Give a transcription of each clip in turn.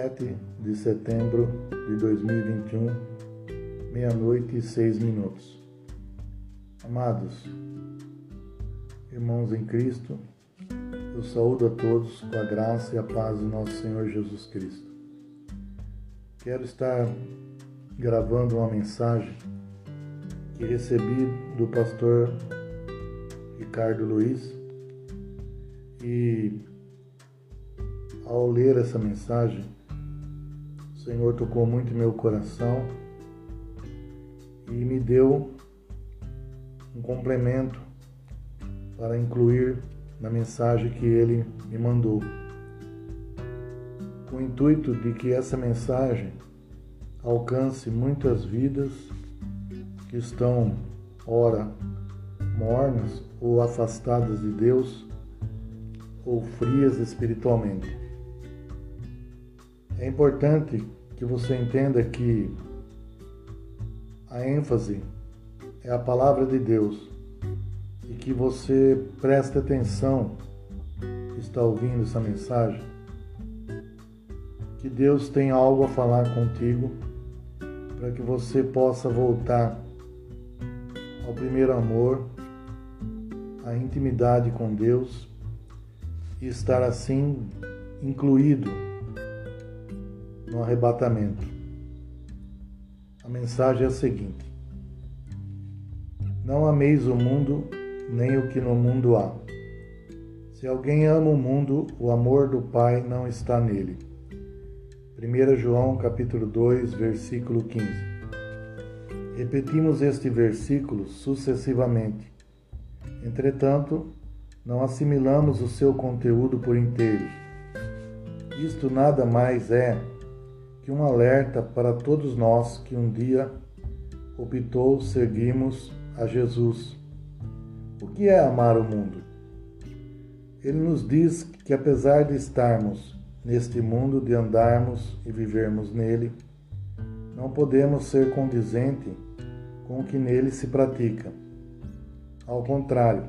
7 de setembro de 2021, meia-noite e seis minutos. Amados, irmãos em Cristo, eu saúdo a todos com a graça e a paz do nosso Senhor Jesus Cristo. Quero estar gravando uma mensagem que recebi do pastor Ricardo Luiz e ao ler essa mensagem, Senhor tocou muito meu coração e me deu um complemento para incluir na mensagem que ele me mandou. Com o intuito de que essa mensagem alcance muitas vidas que estão, ora, mornas ou afastadas de Deus ou frias espiritualmente. É importante que você entenda que a ênfase é a palavra de Deus e que você preste atenção que está ouvindo essa mensagem, que Deus tem algo a falar contigo para que você possa voltar ao primeiro amor, à intimidade com Deus e estar assim incluído no arrebatamento. A mensagem é a seguinte: Não ameis o mundo, nem o que no mundo há. Se alguém ama o mundo, o amor do Pai não está nele. 1 João capítulo 2, versículo 15. Repetimos este versículo sucessivamente. Entretanto, não assimilamos o seu conteúdo por inteiro. Isto nada mais é que um alerta para todos nós que um dia optou seguirmos a Jesus. O que é amar o mundo? Ele nos diz que apesar de estarmos neste mundo, de andarmos e vivermos nele, não podemos ser condizente com o que nele se pratica. Ao contrário,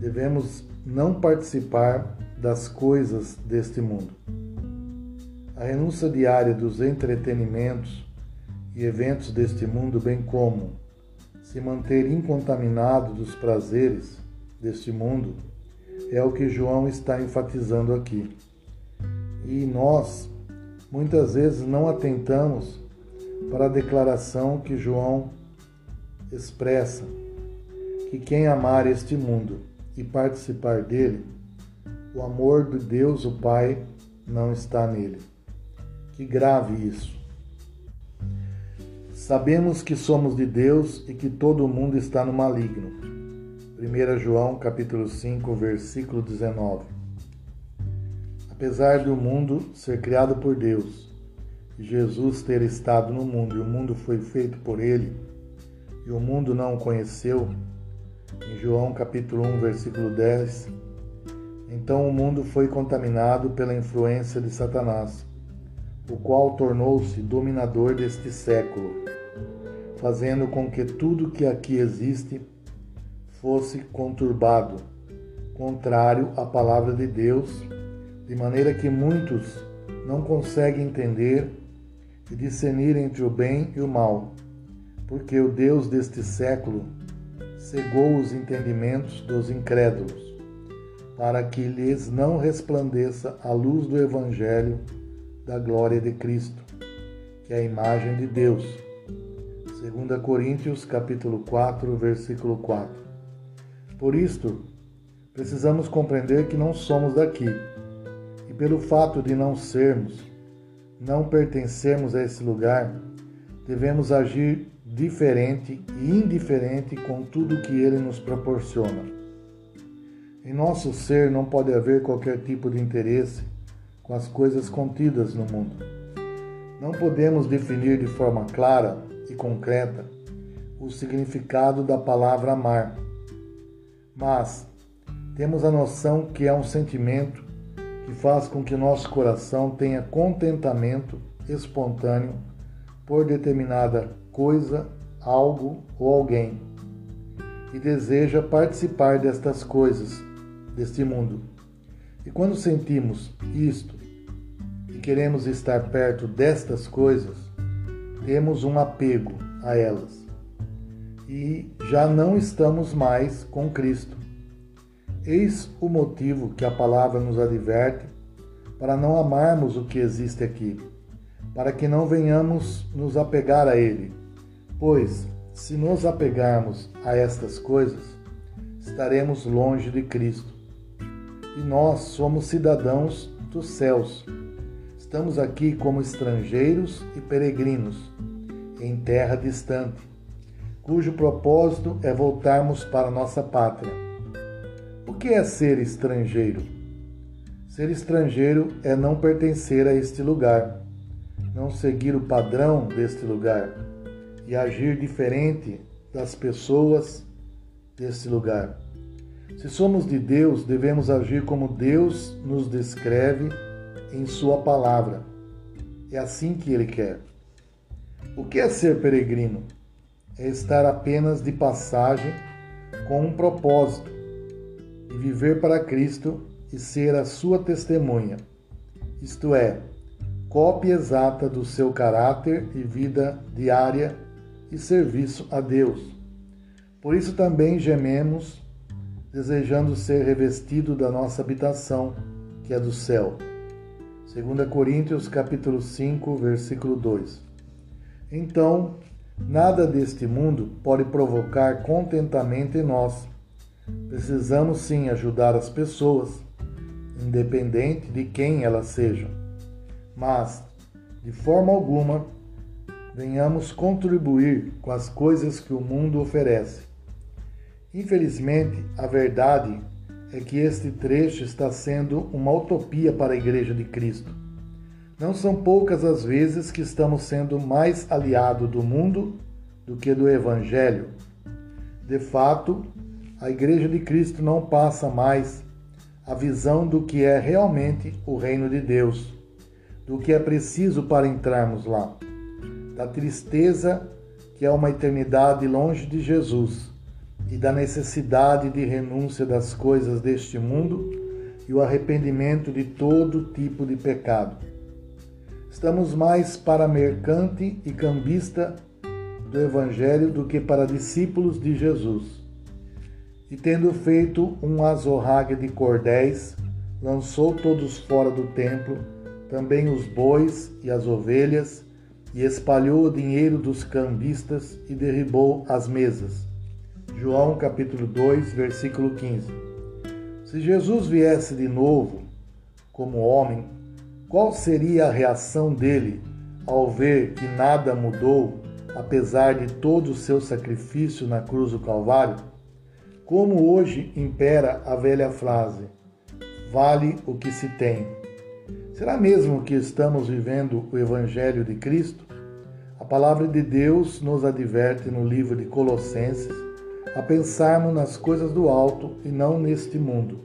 devemos não participar das coisas deste mundo. A renúncia diária dos entretenimentos e eventos deste mundo, bem como se manter incontaminado dos prazeres deste mundo, é o que João está enfatizando aqui. E nós, muitas vezes, não atentamos para a declaração que João expressa: que quem amar este mundo e participar dele, o amor de Deus, o Pai, não está nele. Que grave isso. Sabemos que somos de Deus e que todo mundo está no maligno. 1 João capítulo 5, versículo 19. Apesar do mundo ser criado por Deus, e Jesus ter estado no mundo e o mundo foi feito por ele, e o mundo não o conheceu, em João capítulo 1, versículo 10, então o mundo foi contaminado pela influência de Satanás o qual tornou-se dominador deste século, fazendo com que tudo que aqui existe fosse conturbado, contrário à palavra de Deus, de maneira que muitos não conseguem entender e discernir entre o bem e o mal, porque o Deus deste século cegou os entendimentos dos incrédulos, para que lhes não resplandeça a luz do Evangelho da glória de Cristo, que é a imagem de Deus. 2 Coríntios capítulo 4, versículo 4. Por isto, precisamos compreender que não somos daqui. E pelo fato de não sermos, não pertencermos a esse lugar, devemos agir diferente e indiferente com tudo que ele nos proporciona. Em nosso ser não pode haver qualquer tipo de interesse com as coisas contidas no mundo. Não podemos definir de forma clara e concreta o significado da palavra amar, mas temos a noção que é um sentimento que faz com que nosso coração tenha contentamento espontâneo por determinada coisa, algo ou alguém e deseja participar destas coisas, deste mundo. E quando sentimos isto, queremos estar perto destas coisas, temos um apego a elas e já não estamos mais com Cristo. Eis o motivo que a palavra nos adverte para não amarmos o que existe aqui, para que não venhamos nos apegar a ele. Pois, se nos apegarmos a estas coisas, estaremos longe de Cristo. E nós somos cidadãos dos céus. Estamos aqui como estrangeiros e peregrinos, em terra distante, cujo propósito é voltarmos para nossa pátria. O que é ser estrangeiro? Ser estrangeiro é não pertencer a este lugar, não seguir o padrão deste lugar e agir diferente das pessoas deste lugar. Se somos de Deus, devemos agir como Deus nos descreve em Sua palavra. É assim que Ele quer. O que é ser peregrino? É estar apenas de passagem com um propósito e viver para Cristo e ser a sua testemunha, isto é, cópia exata do seu caráter e vida diária e serviço a Deus. Por isso também gememos desejando ser revestido da nossa habitação, que é do céu. 2 Coríntios capítulo 5, versículo 2. Então, nada deste mundo pode provocar contentamento em nós. Precisamos sim ajudar as pessoas, independente de quem elas sejam. Mas, de forma alguma, venhamos contribuir com as coisas que o mundo oferece Infelizmente, a verdade é que este trecho está sendo uma utopia para a Igreja de Cristo. Não são poucas as vezes que estamos sendo mais aliados do mundo do que do Evangelho. De fato, a Igreja de Cristo não passa mais a visão do que é realmente o reino de Deus, do que é preciso para entrarmos lá, da tristeza que é uma eternidade longe de Jesus e da necessidade de renúncia das coisas deste mundo e o arrependimento de todo tipo de pecado. Estamos mais para mercante e cambista do Evangelho do que para discípulos de Jesus. E tendo feito um azorrague de cordéis, lançou todos fora do templo, também os bois e as ovelhas, e espalhou o dinheiro dos cambistas e derribou as mesas. João capítulo 2, versículo 15. Se Jesus viesse de novo como homem, qual seria a reação dele ao ver que nada mudou, apesar de todo o seu sacrifício na cruz do Calvário? Como hoje impera a velha frase: vale o que se tem. Será mesmo que estamos vivendo o Evangelho de Cristo? A palavra de Deus nos adverte no livro de Colossenses, a pensarmos nas coisas do alto e não neste mundo.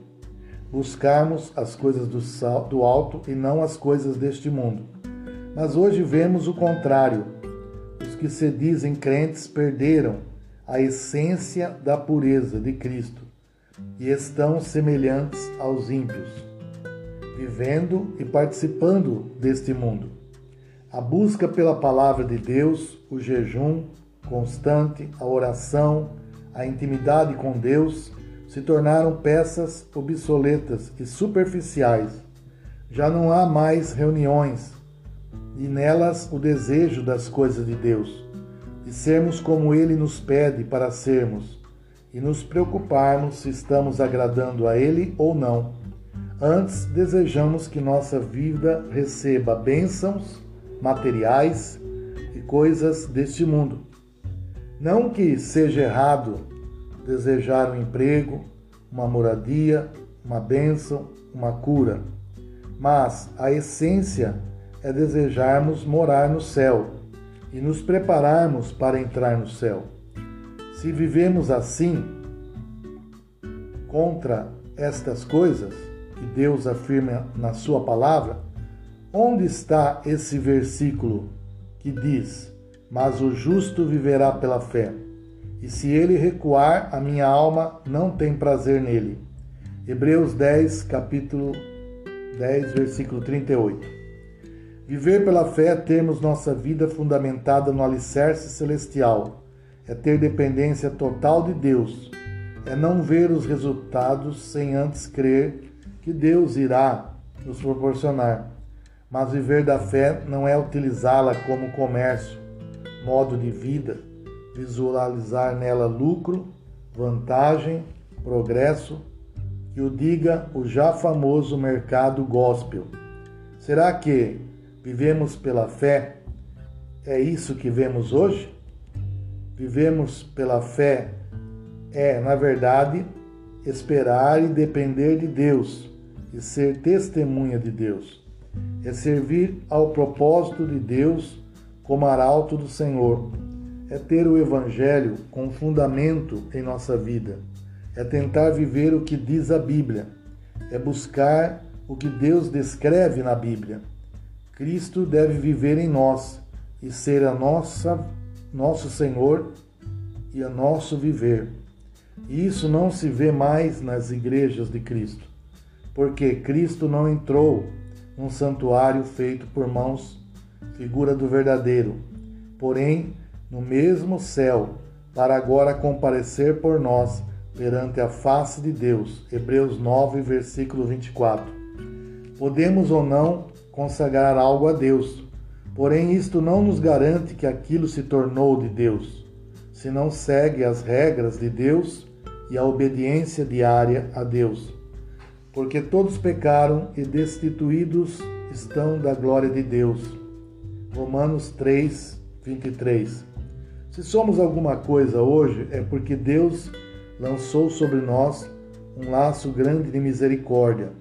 Buscarmos as coisas do alto e não as coisas deste mundo. Mas hoje vemos o contrário. Os que se dizem crentes perderam a essência da pureza de Cristo e estão semelhantes aos ímpios, vivendo e participando deste mundo. A busca pela palavra de Deus, o jejum constante, a oração, a intimidade com Deus se tornaram peças obsoletas e superficiais. Já não há mais reuniões e nelas o desejo das coisas de Deus, de sermos como Ele nos pede para sermos e nos preocuparmos se estamos agradando a Ele ou não. Antes, desejamos que nossa vida receba bênçãos materiais e coisas deste mundo não que seja errado desejar um emprego, uma moradia, uma bênção, uma cura, mas a essência é desejarmos morar no céu e nos prepararmos para entrar no céu. Se vivemos assim, contra estas coisas que Deus afirma na Sua palavra, onde está esse versículo que diz: mas o justo viverá pela fé. E se ele recuar, a minha alma não tem prazer nele. Hebreus 10, capítulo 10, versículo 38. Viver pela fé é termos nossa vida fundamentada no alicerce celestial, é ter dependência total de Deus, é não ver os resultados sem antes crer que Deus irá nos proporcionar. Mas viver da fé não é utilizá-la como comércio, modo de vida, visualizar nela lucro, vantagem, progresso, que o diga o já famoso mercado gospel. Será que vivemos pela fé? É isso que vemos hoje? Vivemos pela fé é, na verdade, esperar e depender de Deus e ser testemunha de Deus. É servir ao propósito de Deus como arauto do Senhor. É ter o Evangelho com fundamento em nossa vida. É tentar viver o que diz a Bíblia. É buscar o que Deus descreve na Bíblia. Cristo deve viver em nós e ser a nossa nosso Senhor e a nosso viver. E isso não se vê mais nas igrejas de Cristo, porque Cristo não entrou num santuário feito por mãos, figura do verdadeiro, porém no mesmo céu, para agora comparecer por nós perante a face de Deus. Hebreus 9, versículo 24. Podemos ou não consagrar algo a Deus, porém isto não nos garante que aquilo se tornou de Deus, se não segue as regras de Deus e a obediência diária a Deus. Porque todos pecaram e destituídos estão da glória de Deus. Romanos 3, 23. Se somos alguma coisa hoje, é porque Deus lançou sobre nós um laço grande de misericórdia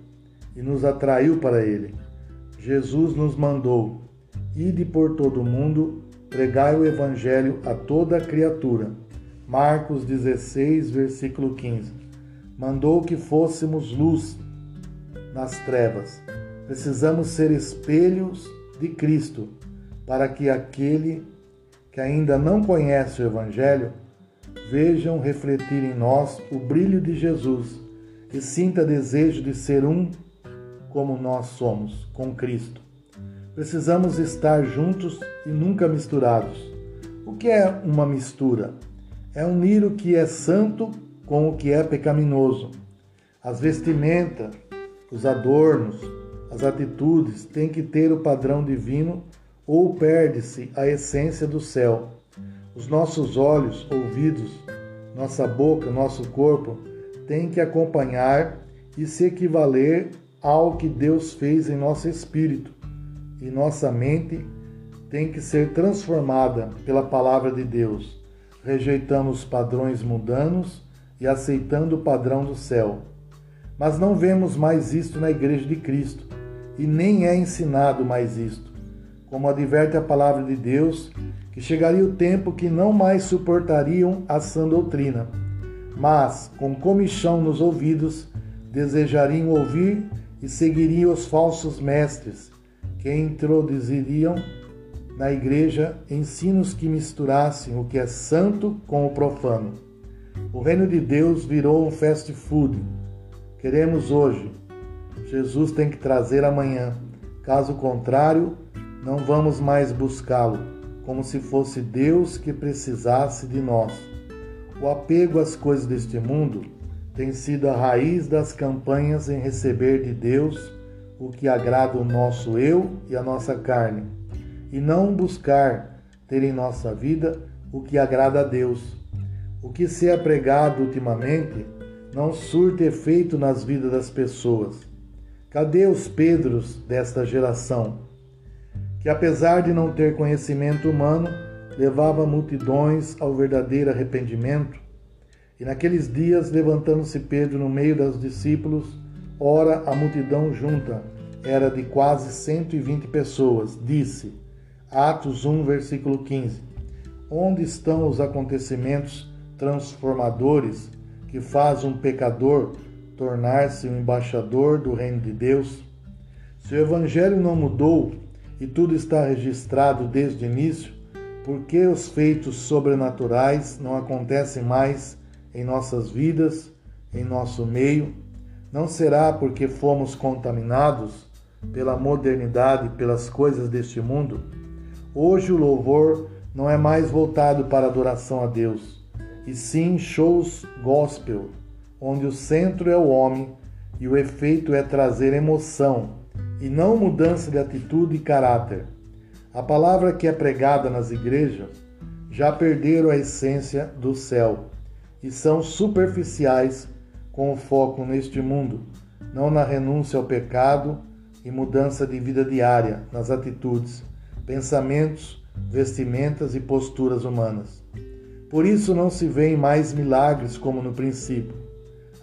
e nos atraiu para Ele. Jesus nos mandou: Ide por todo o mundo, pregai o Evangelho a toda criatura. Marcos 16, versículo 15. Mandou que fôssemos luz nas trevas. Precisamos ser espelhos de Cristo para que aquele que ainda não conhece o Evangelho vejam refletir em nós o brilho de Jesus e sinta desejo de ser um como nós somos, com Cristo. Precisamos estar juntos e nunca misturados. O que é uma mistura? é unir o que é santo com o que é pecaminoso. As vestimentas, os adornos, as atitudes têm que ter o padrão divino ou perde-se a essência do céu. Os nossos olhos, ouvidos, nossa boca, nosso corpo têm que acompanhar e se equivaler ao que Deus fez em nosso espírito. E nossa mente tem que ser transformada pela palavra de Deus rejeitamos padrões mundanos e aceitando o padrão do céu. Mas não vemos mais isto na Igreja de Cristo, e nem é ensinado mais isto. Como adverte a palavra de Deus, que chegaria o tempo que não mais suportariam a sã doutrina, mas, com comichão nos ouvidos, desejariam ouvir e seguiriam os falsos mestres, que introduziriam na igreja ensinos que misturassem o que é santo com o profano. O reino de Deus virou um fast food. Queremos hoje. Jesus tem que trazer amanhã. Caso contrário, não vamos mais buscá-lo, como se fosse Deus que precisasse de nós. O apego às coisas deste mundo tem sido a raiz das campanhas em receber de Deus o que agrada o nosso eu e a nossa carne e não buscar ter em nossa vida o que agrada a Deus. O que se é pregado ultimamente não surte efeito nas vidas das pessoas. Cadê os Pedros desta geração? Que apesar de não ter conhecimento humano, levava multidões ao verdadeiro arrependimento? E naqueles dias, levantando-se Pedro no meio dos discípulos, ora a multidão junta, era de quase 120 pessoas, disse: Atos 1, versículo 15. Onde estão os acontecimentos transformadores que faz um pecador tornar-se um embaixador do reino de Deus? Se o evangelho não mudou e tudo está registrado desde o início, por que os feitos sobrenaturais não acontecem mais em nossas vidas, em nosso meio? Não será porque fomos contaminados pela modernidade, pelas coisas deste mundo, hoje o louvor não é mais voltado para adoração a Deus, e sim shows gospel, onde o centro é o homem e o efeito é trazer emoção e não mudança de atitude e caráter. A palavra que é pregada nas igrejas já perderam a essência do céu e são superficiais com o foco neste mundo, não na renúncia ao pecado e mudança de vida diária nas atitudes, pensamentos, vestimentas e posturas humanas. Por isso não se veem mais milagres como no princípio.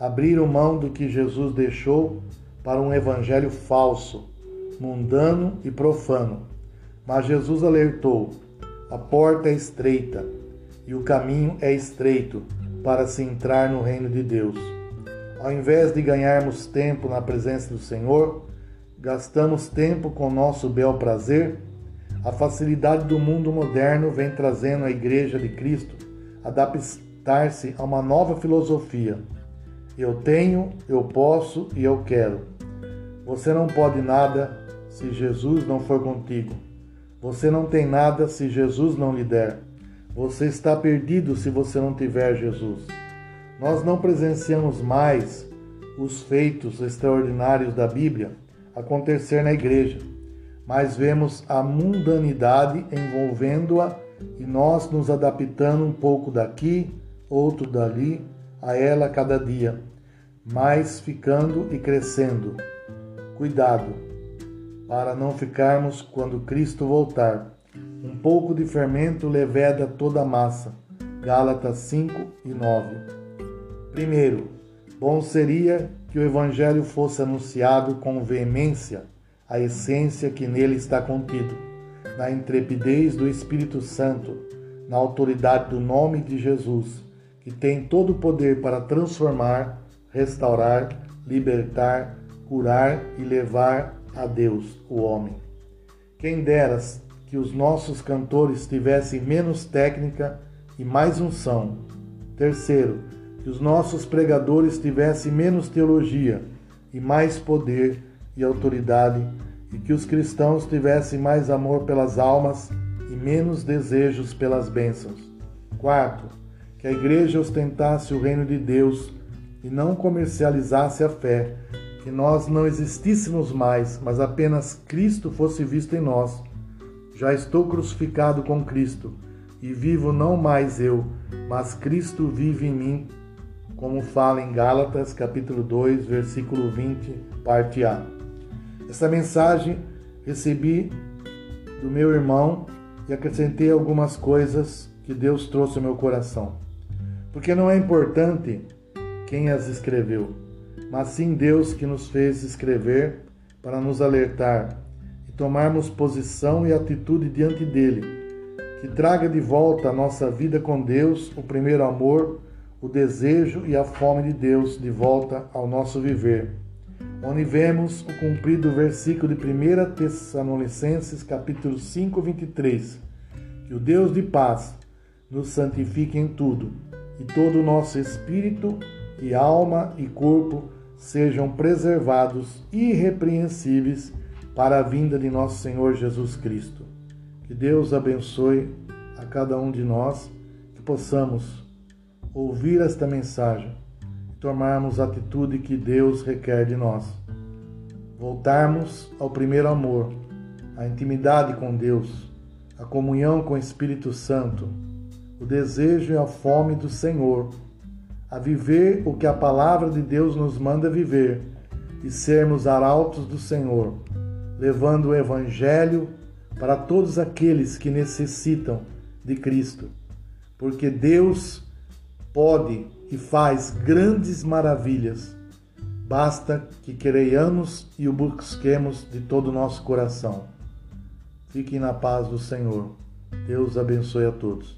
Abriram mão do que Jesus deixou para um evangelho falso, mundano e profano. Mas Jesus alertou: a porta é estreita e o caminho é estreito para se entrar no reino de Deus. Ao invés de ganharmos tempo na presença do Senhor, gastamos tempo com nosso bel prazer. A facilidade do mundo moderno vem trazendo a Igreja de Cristo adaptar-se a uma nova filosofia. Eu tenho, eu posso e eu quero. Você não pode nada se Jesus não for contigo. Você não tem nada se Jesus não lhe der. Você está perdido se você não tiver Jesus. Nós não presenciamos mais os feitos extraordinários da Bíblia acontecer na igreja, mas vemos a mundanidade envolvendo-a e nós nos adaptando um pouco daqui, outro dali, a ela cada dia, mas ficando e crescendo. Cuidado, para não ficarmos quando Cristo voltar. Um pouco de fermento leveda toda a massa. Gálatas 5 e 9. Primeiro, bom seria que o Evangelho fosse anunciado com veemência, a essência que nele está contido, na intrepidez do Espírito Santo, na autoridade do nome de Jesus, que tem todo o poder para transformar, restaurar, libertar, curar e levar a Deus, o homem. Quem deras que os nossos cantores tivessem menos técnica e mais unção. Terceiro, que os nossos pregadores tivessem menos teologia e mais poder e autoridade, e que os cristãos tivessem mais amor pelas almas e menos desejos pelas bênçãos. Quarto, que a igreja ostentasse o reino de Deus e não comercializasse a fé, que nós não existíssemos mais, mas apenas Cristo fosse visto em nós. Já estou crucificado com Cristo, e vivo não mais eu, mas Cristo vive em mim como fala em Gálatas, capítulo 2, versículo 20, parte A. Essa mensagem recebi do meu irmão e acrescentei algumas coisas que Deus trouxe ao meu coração. Porque não é importante quem as escreveu, mas sim Deus que nos fez escrever para nos alertar e tomarmos posição e atitude diante dele, que traga de volta a nossa vida com Deus, o primeiro amor o desejo e a fome de Deus de volta ao nosso viver. Onde vemos o cumprido versículo de 1 Tessalonicenses, capítulo 5, 23. Que o Deus de paz nos santifique em tudo, e todo o nosso espírito e alma e corpo sejam preservados irrepreensíveis para a vinda de nosso Senhor Jesus Cristo. Que Deus abençoe a cada um de nós, que possamos ouvir esta mensagem, tomarmos a atitude que Deus requer de nós. Voltarmos ao primeiro amor, a intimidade com Deus, a comunhão com o Espírito Santo, o desejo e a fome do Senhor, a viver o que a palavra de Deus nos manda viver e sermos arautos do Senhor, levando o Evangelho para todos aqueles que necessitam de Cristo, porque Deus pode e faz grandes maravilhas. Basta que creiamos e o busquemos de todo o nosso coração. Fiquem na paz do Senhor. Deus abençoe a todos.